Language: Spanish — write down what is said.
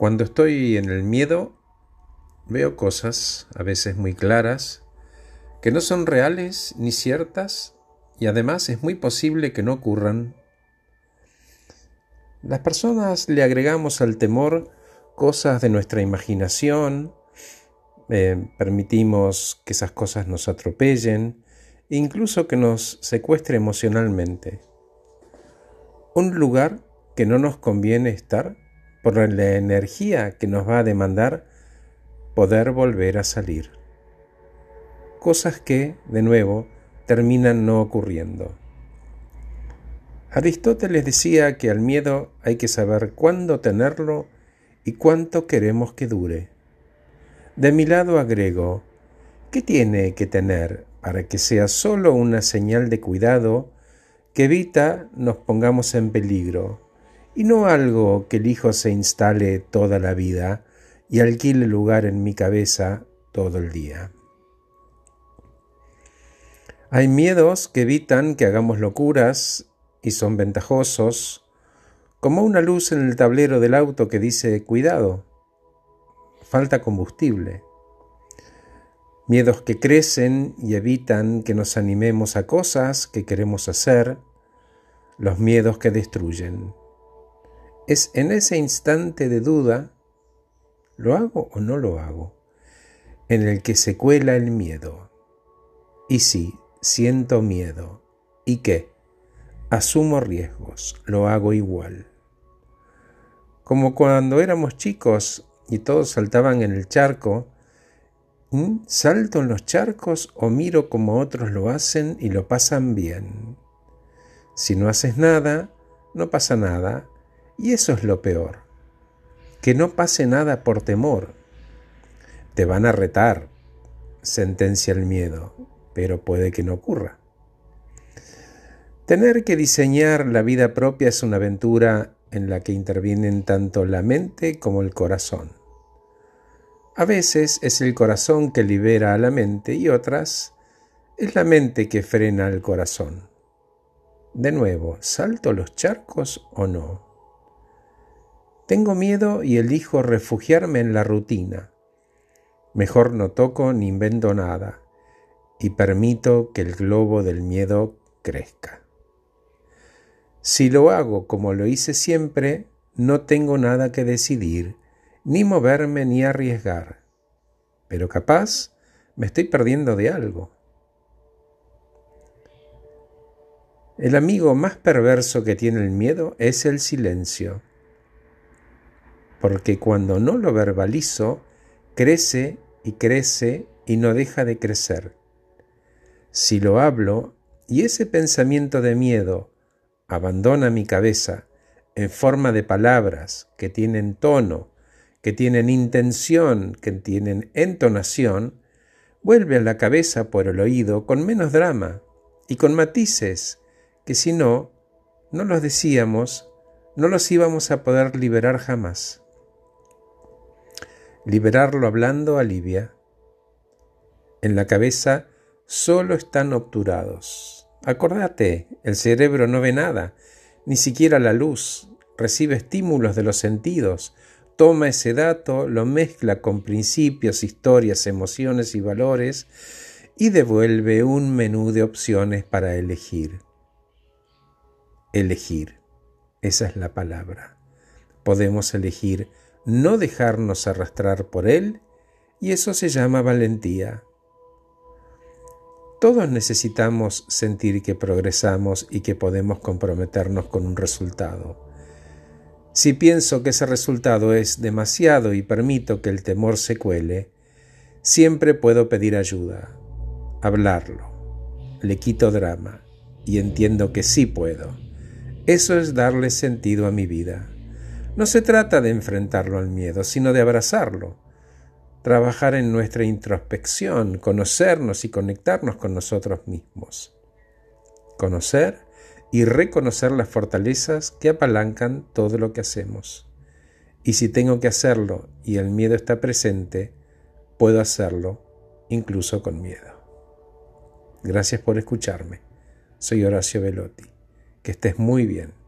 Cuando estoy en el miedo, veo cosas, a veces muy claras, que no son reales ni ciertas y además es muy posible que no ocurran. Las personas le agregamos al temor cosas de nuestra imaginación, eh, permitimos que esas cosas nos atropellen, incluso que nos secuestre emocionalmente. Un lugar que no nos conviene estar por la energía que nos va a demandar poder volver a salir. Cosas que, de nuevo, terminan no ocurriendo. Aristóteles decía que al miedo hay que saber cuándo tenerlo y cuánto queremos que dure. De mi lado agrego, ¿qué tiene que tener para que sea solo una señal de cuidado que evita nos pongamos en peligro y no algo que el hijo se instale toda la vida y alquile lugar en mi cabeza todo el día? Hay miedos que evitan que hagamos locuras y son ventajosos, como una luz en el tablero del auto que dice cuidado, falta combustible. Miedos que crecen y evitan que nos animemos a cosas que queremos hacer, los miedos que destruyen. Es en ese instante de duda, ¿lo hago o no lo hago? En el que se cuela el miedo. Y sí, siento miedo. ¿Y qué? Asumo riesgos, lo hago igual. Como cuando éramos chicos y todos saltaban en el charco, ¿salto en los charcos o miro como otros lo hacen y lo pasan bien? Si no haces nada, no pasa nada, y eso es lo peor. Que no pase nada por temor. Te van a retar, sentencia el miedo, pero puede que no ocurra. Tener que diseñar la vida propia es una aventura en la que intervienen tanto la mente como el corazón. A veces es el corazón que libera a la mente y otras es la mente que frena al corazón. De nuevo, ¿salto los charcos o no? Tengo miedo y elijo refugiarme en la rutina. Mejor no toco ni invento nada y permito que el globo del miedo crezca. Si lo hago como lo hice siempre, no tengo nada que decidir, ni moverme ni arriesgar. Pero capaz me estoy perdiendo de algo. El amigo más perverso que tiene el miedo es el silencio, porque cuando no lo verbalizo, crece y crece y no deja de crecer. Si lo hablo y ese pensamiento de miedo abandona mi cabeza en forma de palabras que tienen tono, que tienen intención, que tienen entonación, vuelve a la cabeza por el oído con menos drama y con matices que si no, no los decíamos, no los íbamos a poder liberar jamás. Liberarlo hablando alivia. En la cabeza solo están obturados Acordate, el cerebro no ve nada, ni siquiera la luz, recibe estímulos de los sentidos, toma ese dato, lo mezcla con principios, historias, emociones y valores y devuelve un menú de opciones para elegir. Elegir, esa es la palabra. Podemos elegir no dejarnos arrastrar por él y eso se llama valentía. Todos necesitamos sentir que progresamos y que podemos comprometernos con un resultado. Si pienso que ese resultado es demasiado y permito que el temor se cuele, siempre puedo pedir ayuda, hablarlo. Le quito drama y entiendo que sí puedo. Eso es darle sentido a mi vida. No se trata de enfrentarlo al miedo, sino de abrazarlo trabajar en nuestra introspección, conocernos y conectarnos con nosotros mismos. Conocer y reconocer las fortalezas que apalancan todo lo que hacemos. Y si tengo que hacerlo y el miedo está presente, puedo hacerlo incluso con miedo. Gracias por escucharme. Soy Horacio Velotti. Que estés muy bien.